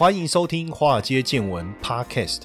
欢迎收听《华尔街见闻》Podcast。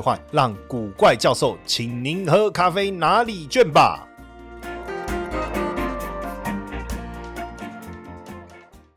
换让古怪教授请您喝咖啡拿礼券吧。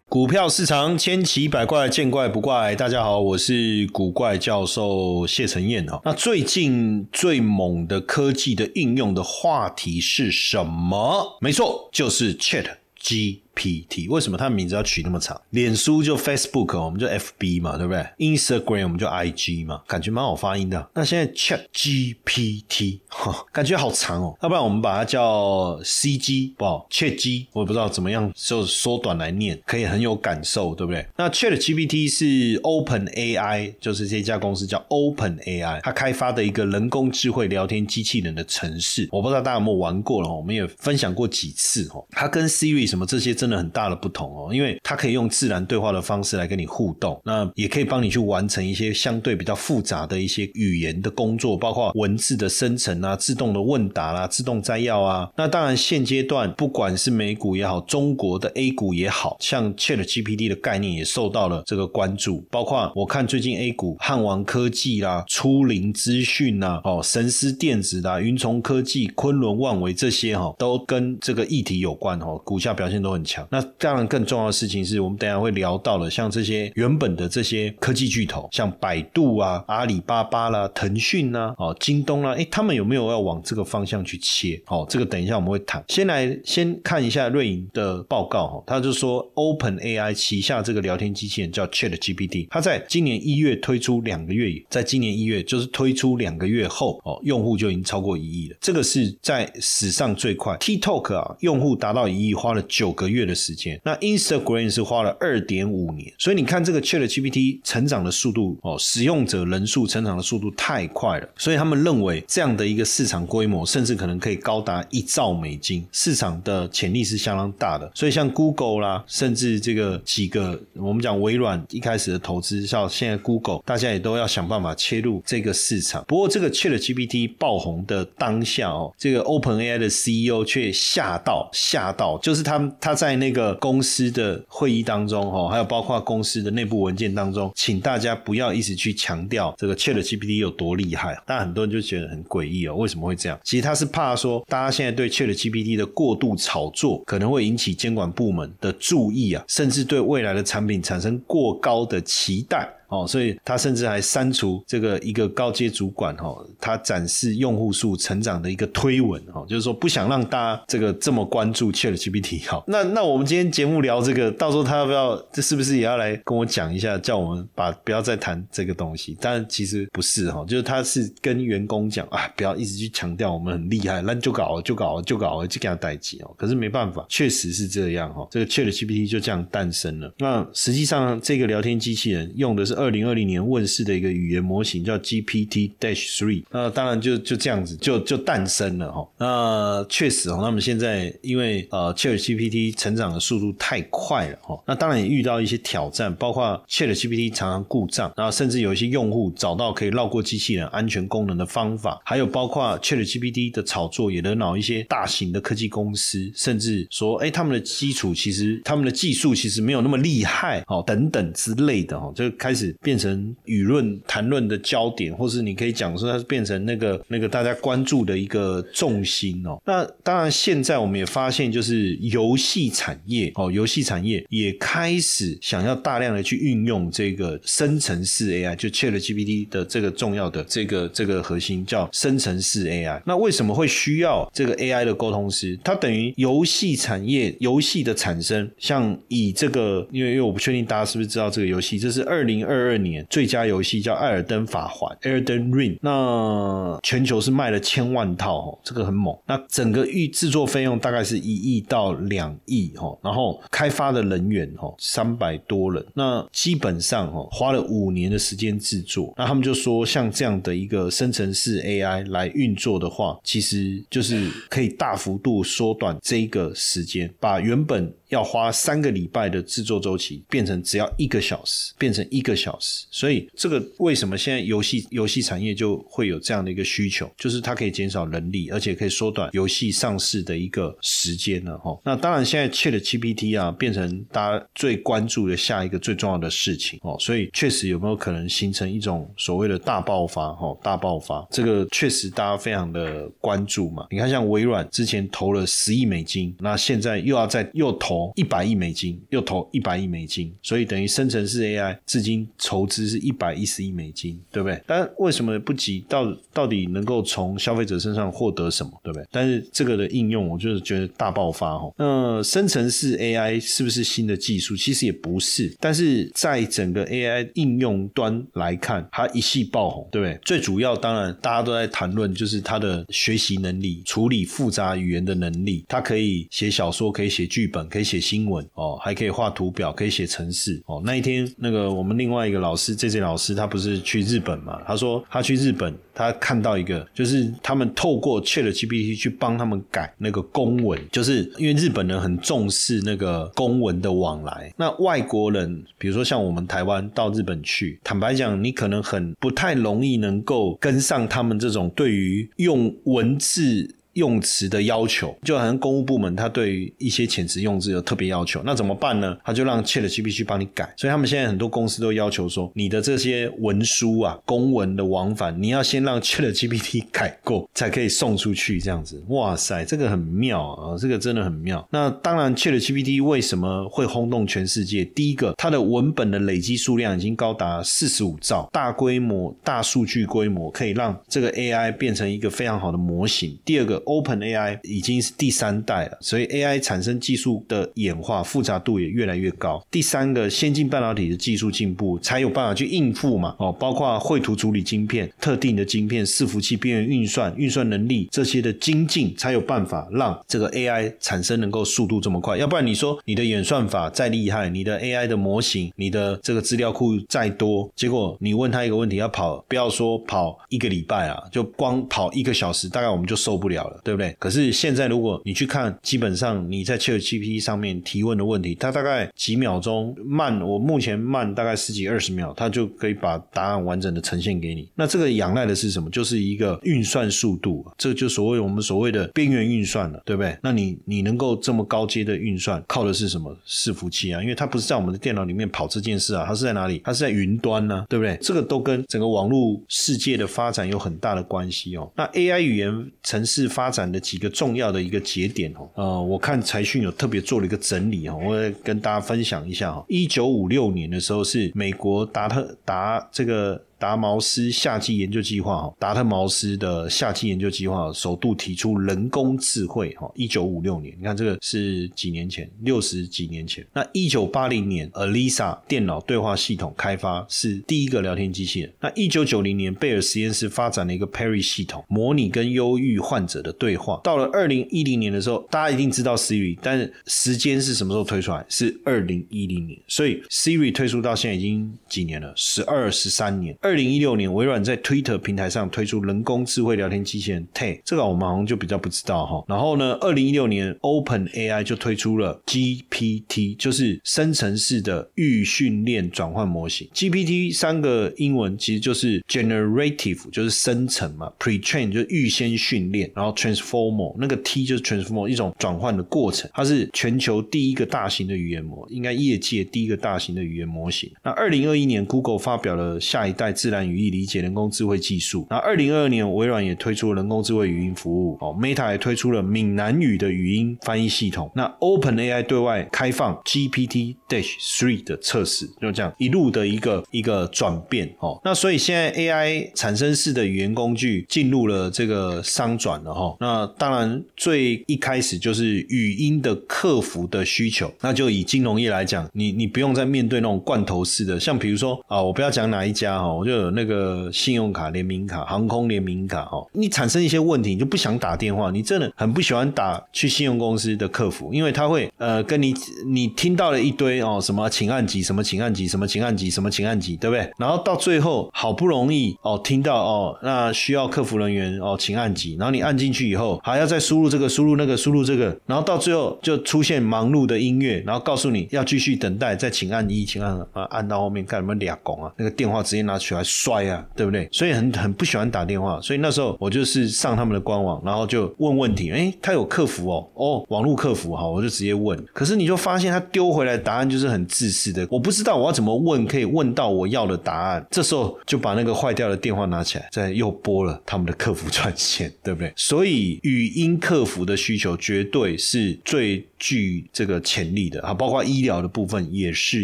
股票市场千奇百怪，见怪不怪。大家好，我是古怪教授谢承彦啊。那最近最猛的科技的应用的话题是什么？没错，就是 Chat G。P.T. 为什么它的名字要取那么长？脸书就 Facebook，我们就 F.B. 嘛，对不对？Instagram 我们就 I.G. 嘛，感觉蛮好发音的。那现在 Chat G.P.T. 哈，感觉好长哦。要不然我们把它叫 C.G. 不好，Chat G. 我也不知道怎么样就缩短来念，可以很有感受，对不对？那 Chat G.P.T. 是 Open A.I. 就是这家公司叫 Open A.I. 它开发的一个人工智慧聊天机器人的城市。我不知道大家有没有玩过了，我们也分享过几次哦。它跟 Siri 什么这些真很大的不同哦，因为它可以用自然对话的方式来跟你互动，那也可以帮你去完成一些相对比较复杂的一些语言的工作，包括文字的生成啊、自动的问答啦、自动摘要啊。那当然，现阶段不管是美股也好，中国的 A 股也好，像 Chat GPT 的概念也受到了这个关注。包括我看最近 A 股汉王科技啦、初灵资讯呐、哦神思电子啦、云从科技、昆仑万维这些哈，都跟这个议题有关哈，股价表现都很强强。那当然，更重要的事情是我们等下会聊到了，像这些原本的这些科技巨头，像百度啊、阿里巴巴啦、腾讯啦、哦、京东啦，哎，他们有没有要往这个方向去切？哦，这个等一下我们会谈。先来先看一下瑞银的报告哈，他就说，Open AI 旗下这个聊天机器人叫 Chat GPT，它在今年一月推出两个月，在今年一月就是推出两个月后哦，用户就已经超过一亿了，这个是在史上最快。TikTok 啊，用户达到一亿花了九个月的。的时间，那 Instagram 是花了二点五年，所以你看这个 Chat GPT 成长的速度哦，使用者人数成长的速度太快了，所以他们认为这样的一个市场规模，甚至可能可以高达一兆美金，市场的潜力是相当大的。所以像 Google 啦，甚至这个几个我们讲微软一开始的投资，像现在 Google，大家也都要想办法切入这个市场。不过这个 Chat GPT 爆红的当下哦，这个 Open AI 的 CEO 却吓到吓到，就是他他在。在那个公司的会议当中，哈，还有包括公司的内部文件当中，请大家不要一直去强调这个 Chat GPT 有多厉害。但很多人就觉得很诡异哦，为什么会这样？其实他是怕说，大家现在对 Chat GPT 的过度炒作，可能会引起监管部门的注意啊，甚至对未来的产品产生过高的期待。哦，所以他甚至还删除这个一个高阶主管哈，他展示用户数成长的一个推文哈，就是说不想让大家这个这么关注 Chat GPT 哈。那那我们今天节目聊这个，到时候他要不要这是不是也要来跟我讲一下，叫我们把不要再谈这个东西？但其实不是哈，就是他是跟员工讲啊，不要一直去强调我们很厉害，那就搞就搞就搞就给他代替哦。可是没办法，确实是这样哈，这个 Chat GPT 就这样诞生了。那实际上这个聊天机器人用的是。二零二零年问世的一个语言模型叫 GPT Dash Three，那当然就就这样子就就诞生了哈。那确实哈，那么现在因为呃 Chat GPT 成长的速度太快了哈，那当然也遇到一些挑战，包括 Chat GPT 常常故障，然后甚至有一些用户找到可以绕过机器人安全功能的方法，还有包括 Chat GPT 的炒作也惹恼一些大型的科技公司，甚至说哎他们的基础其实他们的技术其实没有那么厉害哦等等之类的哈，就开始。变成舆论谈论的焦点，或是你可以讲说它是变成那个那个大家关注的一个重心哦。那当然，现在我们也发现，就是游戏产业哦，游戏产业也开始想要大量的去运用这个生成式 AI，就 Chat GPT 的这个重要的这个这个核心叫生成式 AI。那为什么会需要这个 AI 的沟通师？它等于游戏产业游戏的产生，像以这个，因为因为我不确定大家是不是知道这个游戏，这是二零二。二二年最佳游戏叫《艾尔登法环》（Elden Ring），那全球是卖了千万套哦，这个很猛。那整个预制作费用大概是一亿到两亿哈，然后开发的人员哈三百多人，那基本上哈花了五年的时间制作。那他们就说，像这样的一个生成式 AI 来运作的话，其实就是可以大幅度缩短这个时间，把原本。要花三个礼拜的制作周期，变成只要一个小时，变成一个小时。所以这个为什么现在游戏游戏产业就会有这样的一个需求，就是它可以减少人力，而且可以缩短游戏上市的一个时间呢？哈，那当然现在 Chat GPT 啊，变成大家最关注的下一个最重要的事情哦。所以确实有没有可能形成一种所谓的大爆发？哈，大爆发，这个确实大家非常的关注嘛。你看，像微软之前投了十亿美金，那现在又要再又投。一百亿美金又投一百亿美金，所以等于生成式 AI 至今筹资是一百一十亿美金，对不对？但为什么不急？到到底能够从消费者身上获得什么，对不对？但是这个的应用，我就是觉得大爆发哦。那生成式 AI 是不是新的技术？其实也不是，但是在整个 AI 应用端来看，它一系爆红，对不对？最主要当然大家都在谈论，就是它的学习能力、处理复杂语言的能力，它可以写小说，可以写剧本，可以。写新闻哦，还可以画图表，可以写程式哦。那一天，那个我们另外一个老师，J J 老师，他不是去日本嘛？他说他去日本，他看到一个，就是他们透过 Chat GPT 去帮他们改那个公文，就是因为日本人很重视那个公文的往来。那外国人，比如说像我们台湾到日本去，坦白讲，你可能很不太容易能够跟上他们这种对于用文字。用词的要求，就好像公务部门，他对于一些遣词用字有特别要求，那怎么办呢？他就让 Chat GPT 帮你改。所以他们现在很多公司都要求说，你的这些文书啊、公文的往返，你要先让 Chat GPT 改过，才可以送出去。这样子，哇塞，这个很妙啊，这个真的很妙。那当然，Chat GPT 为什么会轰动全世界？第一个，它的文本的累积数量已经高达四十五兆，大规模、大数据规模，可以让这个 AI 变成一个非常好的模型。第二个。Open AI 已经是第三代了，所以 AI 产生技术的演化复杂度也越来越高。第三个，先进半导体的技术进步，才有办法去应付嘛。哦，包括绘图处理晶片、特定的晶片、伺服器边缘运算、运算能力这些的精进，才有办法让这个 AI 产生能够速度这么快。要不然你说你的演算法再厉害，你的 AI 的模型、你的这个资料库再多，结果你问他一个问题要跑，不要说跑一个礼拜啊，就光跑一个小时，大概我们就受不了。对不对？可是现在如果你去看，基本上你在 ChatGPT 上面提问的问题，它大概几秒钟慢，我目前慢大概十几二十秒，它就可以把答案完整的呈现给你。那这个仰赖的是什么？就是一个运算速度，这就所谓我们所谓的边缘运算了，对不对？那你你能够这么高阶的运算，靠的是什么？伺服器啊，因为它不是在我们的电脑里面跑这件事啊，它是在哪里？它是在云端呢，对不对？这个都跟整个网络世界的发展有很大的关系哦。那 AI 语言城市发发展的几个重要的一个节点哦，呃，我看财讯有特别做了一个整理哦，我跟大家分享一下哈。一九五六年的时候是美国达特达这个。达毛斯夏季研究计划，哈，达特毛斯的夏季研究计划首度提出人工智慧，哈，一九五六年，你看这个是几年前，六十几年前。那一九八零年，Alisa 电脑对话系统开发是第一个聊天机器人。那一九九零年，贝尔实验室发展了一个 Perry 系统，模拟跟忧郁患者的对话。到了二零一零年的时候，大家一定知道 Siri，但是时间是什么时候推出来？是二零一零年。所以 Siri 推出到现在已经几年了？十二十三年。二二零一六年，微软在 Twitter 平台上推出人工智慧聊天机器人 Tay，这个我们好像就比较不知道哈。然后呢，二零一六年 Open AI 就推出了 GPT，就是生成式的预训练转换模型。GPT 三个英文其实就是 Generative，就是生成嘛；Pretrain 就是预先训练；然后 Transformer 那个 T 就是 Transformer 一种转换的过程。它是全球第一个大型的语言模，应该业界第一个大型的语言模型。那二零二一年，Google 发表了下一代。自然语义理解人工智慧技术。那二零二二年，微软也推出了人工智慧语音服务。哦，Meta 也推出了闽南语的语音翻译系统。那 OpenAI 对外开放 GPT Dash Three 的测试，就这样一路的一个一个转变。哦，那所以现在 AI 产生式的语言工具进入了这个商转了哈。那当然最一开始就是语音的客服的需求。那就以金融业来讲，你你不用再面对那种罐头式的，像比如说啊，我不要讲哪一家哈，我就有那个信用卡联名卡、航空联名卡哦，你产生一些问题，你就不想打电话，你真的很不喜欢打去信用公司的客服，因为他会呃跟你你听到了一堆哦什么请按几什么请按几什么请按几什么请按几，对不对？然后到最后好不容易哦听到哦那需要客服人员哦请按几，然后你按进去以后还要再输入这个输入那个输入这个，然后到最后就出现忙碌的音乐，然后告诉你要继续等待，再请按一请按啊按到后面干什么俩拱啊，那个电话直接拿去喜欢摔啊，对不对？所以很很不喜欢打电话，所以那时候我就是上他们的官网，然后就问问题，哎，他有客服哦，哦，网络客服哈，我就直接问，可是你就发现他丢回来的答案就是很自私的，我不知道我要怎么问可以问到我要的答案，这时候就把那个坏掉的电话拿起来，再又拨了他们的客服专线，对不对？所以语音客服的需求绝对是最具这个潜力的啊，包括医疗的部分也是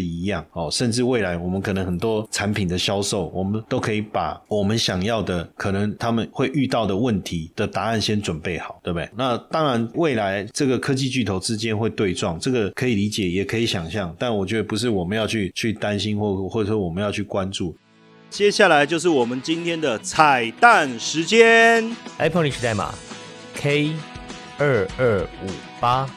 一样哦，甚至未来我们可能很多产品的销售，我们都可以把我们想要的可能他们会遇到的问题的答案先准备好，对不对？那当然，未来这个科技巨头之间会对撞，这个可以理解，也可以想象，但我觉得不是我们要去去担心或或者说我们要去关注。接下来就是我们今天的彩蛋时间，iPhone 历史代码 K 二二五八。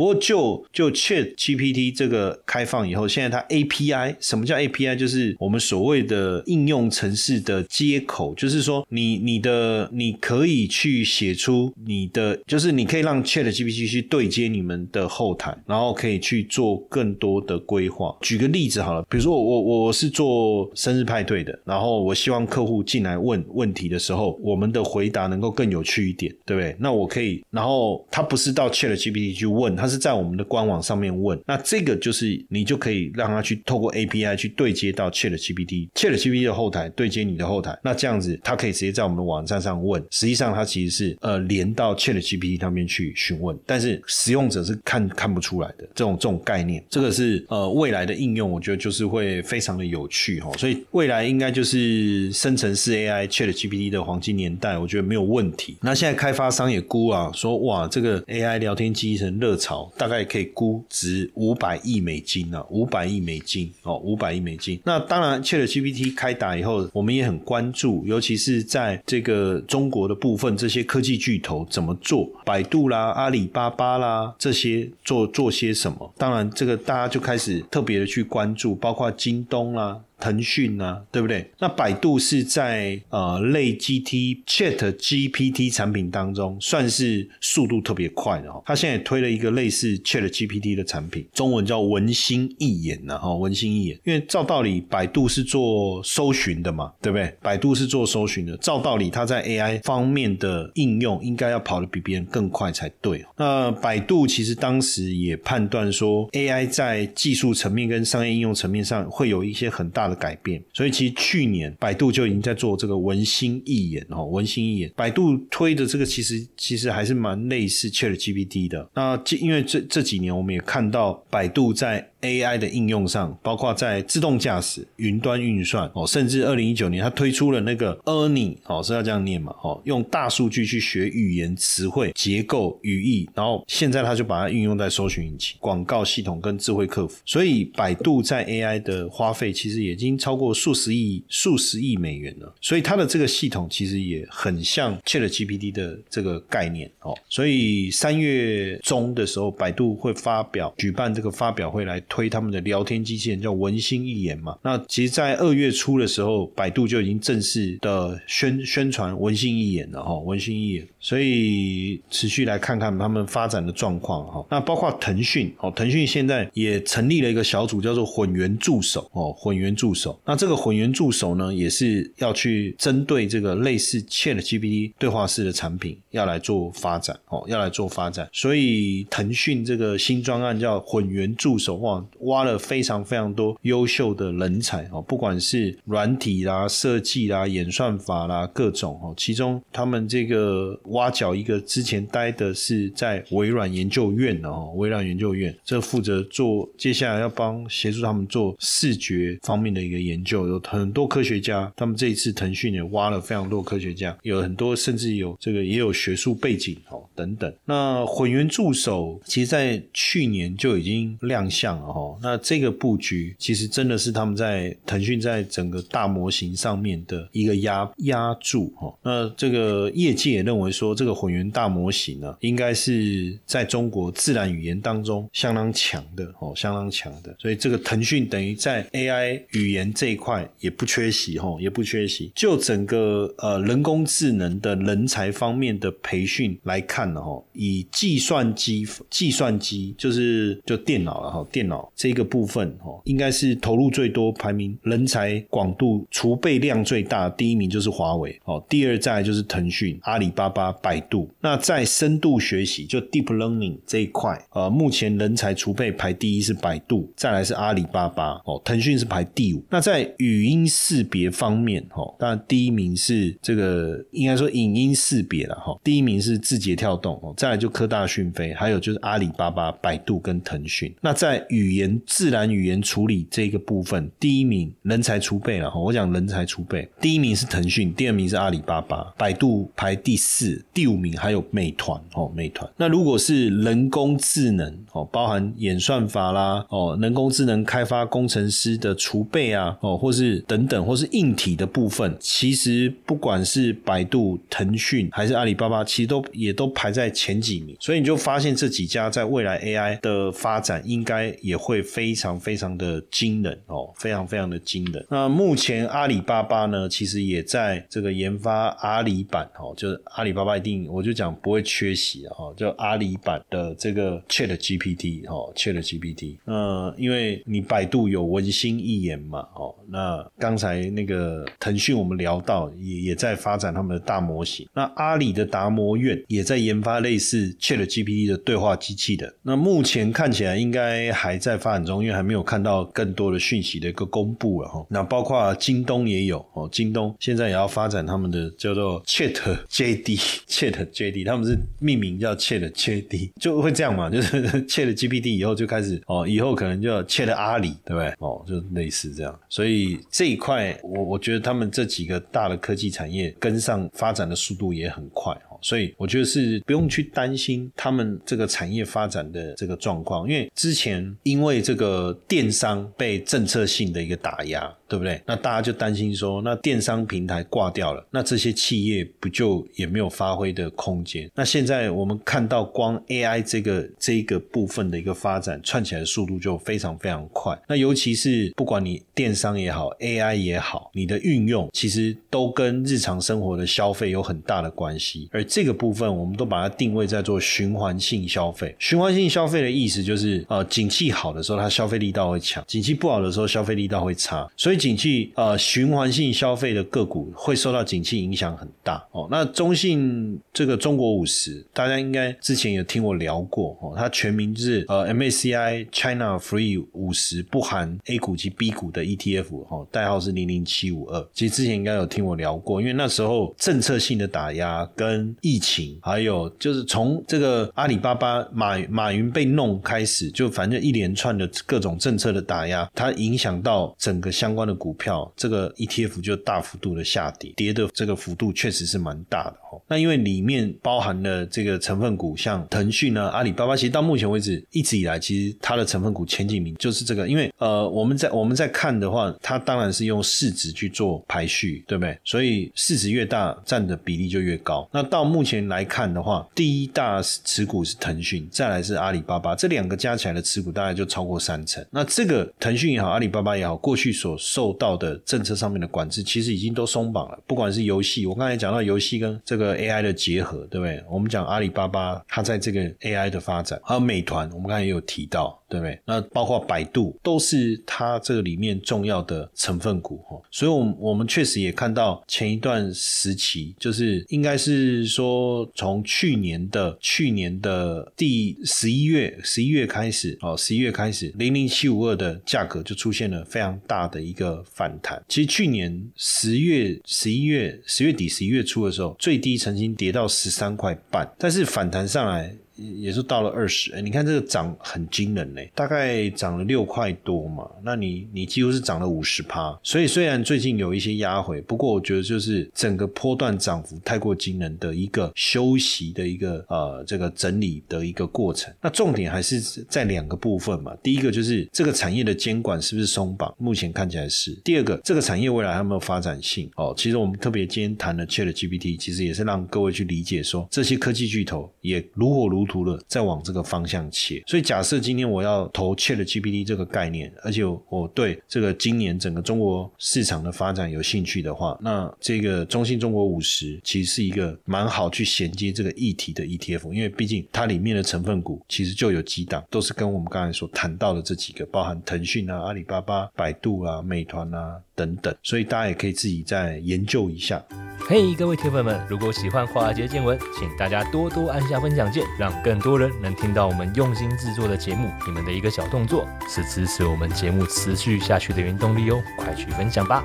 不过就就 Chat GPT 这个开放以后，现在它 API 什么叫 API？就是我们所谓的应用程式的接口，就是说你你的你可以去写出你的，就是你可以让 Chat GPT 去对接你们的后台，然后可以去做更多的规划。举个例子好了，比如说我我是做生日派对的，然后我希望客户进来问问题的时候，我们的回答能够更有趣一点，对不对？那我可以，然后他不是到 Chat GPT 去问他。是在我们的官网上面问，那这个就是你就可以让他去透过 API 去对接到 Chat GPT，Chat GPT 的后台对接你的后台，那这样子他可以直接在我们的网站上问，实际上他其实是呃连到 Chat GPT 那边去询问，但是使用者是看看不出来的这种这种概念，这个是呃未来的应用，我觉得就是会非常的有趣哈，所以未来应该就是生成式 AI Chat GPT 的黄金年代，我觉得没有问题。那现在开发商也估啊，说哇这个 AI 聊天机器人热潮。大概可以估值五百亿美金呢，五百亿美金哦，五百亿美金。那当然，ChatGPT 开打以后，我们也很关注，尤其是在这个中国的部分，这些科技巨头怎么做？百度啦、阿里巴巴啦，这些做做些什么？当然，这个大家就开始特别的去关注，包括京东啦。腾讯啊，对不对？那百度是在呃类 GT Chat GPT 产品当中，算是速度特别快的哈。它现在推了一个类似 Chat GPT 的产品，中文叫文心一言呐哈。文心一言，因为照道理百度是做搜寻的嘛，对不对？百度是做搜寻的，照道理它在 AI 方面的应用应该要跑得比别人更快才对。那百度其实当时也判断说，AI 在技术层面跟商业应用层面上会有一些很大。的改变，所以其实去年百度就已经在做这个文心一言哦，文心一言，百度推的这个其实其实还是蛮类似 Chat GPT 的。那因为这这几年我们也看到百度在。AI 的应用上，包括在自动驾驶、云端运算哦，甚至二零一九年，它推出了那个 Ernie 哦，是要这样念嘛？哦，用大数据去学语言词汇结构、语义，然后现在它就把它运用在搜寻引擎、广告系统跟智慧客服。所以，百度在 AI 的花费其实已经超过数十亿、数十亿美元了。所以，它的这个系统其实也很像 ChatGPT 的这个概念哦。所以，三月中的时候，百度会发表、举办这个发表会来。推他们的聊天机器人叫文心一言嘛？那其实，在二月初的时候，百度就已经正式的宣宣传文心一言了哈。文心一言，所以持续来看看他们发展的状况哈。那包括腾讯哦，腾讯现在也成立了一个小组，叫做混元助手哦，混元助手。那这个混元助手呢，也是要去针对这个类似 Chat GPT 对话式的产品，要来做发展哦，要来做发展。所以腾讯这个新专案叫混元助手哇。挖了非常非常多优秀的人才哦，不管是软体啦、设计啦、演算法啦各种哦，其中他们这个挖角一个之前待的是在微软研究院的哦，微软研究院这负责做接下来要帮协助他们做视觉方面的一个研究，有很多科学家，他们这一次腾讯也挖了非常多科学家，有很多甚至有这个也有学术背景哦等等。那混元助手其实，在去年就已经亮相了哈。那这个布局其实真的是他们在腾讯在整个大模型上面的一个压压注哈。那这个业界也认为说，这个混元大模型呢，应该是在中国自然语言当中相当强的哦，相当强的。所以这个腾讯等于在 AI 语言这一块也不缺席哈，也不缺席。就整个呃人工智能的人才方面的培训来看呢哈，以计算机计算机就是就电脑了哈，电脑这个部分哦，应该是投入最多，排名人才广度储备量最大，第一名就是华为哦，第二再就是腾讯、阿里巴巴、百度。那在深度学习就 deep learning 这一块，呃，目前人才储备排第一是百度，再来是阿里巴巴哦，腾讯是排第五。那在语音识别方面哦，当然第一名是这个应该说影音识别了哈，第一名是字节跳动哦，再来就科大讯飞，还有就是阿里巴巴、百度跟腾讯。那在语言自然语言处理这个部分，第一名人才储备了哈，我讲人才储备，第一名是腾讯，第二名是阿里巴巴，百度排第四，第五名还有美团哦，美团。那如果是人工智能哦，包含演算法啦哦，人工智能开发工程师的储备啊哦，或是等等，或是硬体的部分，其实不管是百度、腾讯还是阿里巴巴，其实都也都排在前几名。所以你就发现这几家在未来 AI 的发展，应该也会非常非常的惊人哦，非常非常的惊人。那目前阿里巴巴呢，其实也在这个研发阿里版哦，就是阿里巴巴一定我就讲不会缺席哦，就阿里版的这个 Chat GPT 哦，Chat GPT。呃，因为你百度有文心一言嘛哦，那刚才那个腾讯我们聊到也也在发展他们的大模型，那阿里的达摩院也在研发类似 Chat GPT 的对话机器的。那目前看起来应该还在发展中，因为还没有看到更多的讯息的一个公布了哈。那包括京东也有哦，京东现在也要发展他们的叫做 Chat JD，Chat JD，他们是命名叫 Chat JD，就会这样嘛，就是 Chat GPT 以后就开始哦，以后可能就要 Chat 阿里，对不对？哦，就类似这样。所以这一块，我我觉得他们这几个大的科技产业跟上发展的速度也很快。所以我觉得是不用去担心他们这个产业发展的这个状况，因为之前因为这个电商被政策性的一个打压，对不对？那大家就担心说，那电商平台挂掉了，那这些企业不就也没有发挥的空间？那现在我们看到光 AI 这个这一个部分的一个发展串起来的速度就非常非常快。那尤其是不管你电商也好，AI 也好，你的运用其实都跟日常生活的消费有很大的关系，而这个部分我们都把它定位在做循环性消费。循环性消费的意思就是，呃，景气好的时候，它消费力道会强；景气不好的时候，消费力道会差。所以，景气呃循环性消费的个股会受到景气影响很大哦。那中信这个中国五十，大家应该之前有听我聊过哦，它全名是呃 MACI China Free 五十，不含 A 股及 B 股的 ETF 哦，代号是零零七五二。其实之前应该有听我聊过，因为那时候政策性的打压跟疫情，还有就是从这个阿里巴巴马马云被弄开始，就反正一连串的各种政策的打压，它影响到整个相关的股票，这个 ETF 就大幅度的下跌，跌的这个幅度确实是蛮大的哦。那因为里面包含了这个成分股，像腾讯呢、阿里巴巴，其实到目前为止一直以来，其实它的成分股前几名就是这个。因为呃，我们在我们在看的话，它当然是用市值去做排序，对不对？所以市值越大，占的比例就越高。那到目前来看的话，第一大持股是腾讯，再来是阿里巴巴，这两个加起来的持股大概就超过三成。那这个腾讯也好，阿里巴巴也好，过去所受到的政策上面的管制，其实已经都松绑了。不管是游戏，我刚才讲到游戏跟这个 AI 的结合，对不对？我们讲阿里巴巴，它在这个 AI 的发展，还有美团，我们刚才也有提到。对不对？那包括百度都是它这个里面重要的成分股哈。所以，我们我们确实也看到前一段时期，就是应该是说从去年的去年的第十一月十一月开始哦，十一月开始零零七五二的价格就出现了非常大的一个反弹。其实去年十月十一月十月底十一月初的时候，最低曾经跌到十三块半，但是反弹上来。也是到了二十，哎，你看这个涨很惊人嘞，大概涨了六块多嘛，那你你几乎是涨了五十趴，所以虽然最近有一些压回，不过我觉得就是整个波段涨幅太过惊人的一个休息的一个呃这个整理的一个过程。那重点还是在两个部分嘛，第一个就是这个产业的监管是不是松绑，目前看起来是；第二个这个产业未来还有没有发展性？哦，其实我们特别今天谈了 Chat GPT，其实也是让各位去理解说这些科技巨头也如火如。图了，再往这个方向切。所以假设今天我要投 Chat GPT 这个概念，而且我对这个今年整个中国市场的发展有兴趣的话，那这个中信中国五十其实是一个蛮好去衔接这个议题的 ETF，因为毕竟它里面的成分股其实就有几档，都是跟我们刚才所谈到的这几个，包含腾讯啊、阿里巴巴、百度啊、美团啊等等，所以大家也可以自己再研究一下。嘿，各位铁粉们，如果喜欢华尔街见闻，请大家多多按下分享键，让更多人能听到我们用心制作的节目。你们的一个小动作，是支持我们节目持续下去的原动力哦！快去分享吧。